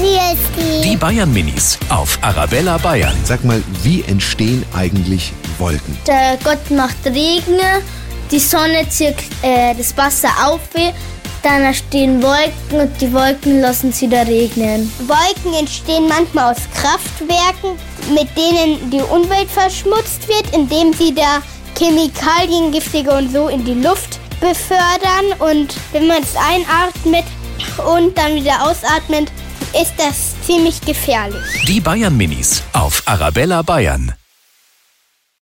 Wie ist die? Die Bayern Minis auf Arabella Bayern. Sag mal, wie entstehen eigentlich Wolken? Der Gott macht Regen, die Sonne zieht äh, das Wasser auf, dann entstehen Wolken und die Wolken lassen es wieder regnen. Wolken entstehen manchmal aus Kraftwerken, mit denen die Umwelt verschmutzt wird, indem sie da Chemikalien, giftige und so in die Luft befördern. Und wenn man es einatmet und dann wieder ausatmet, ist das ziemlich gefährlich. Die Bayern Minis auf Arabella Bayern.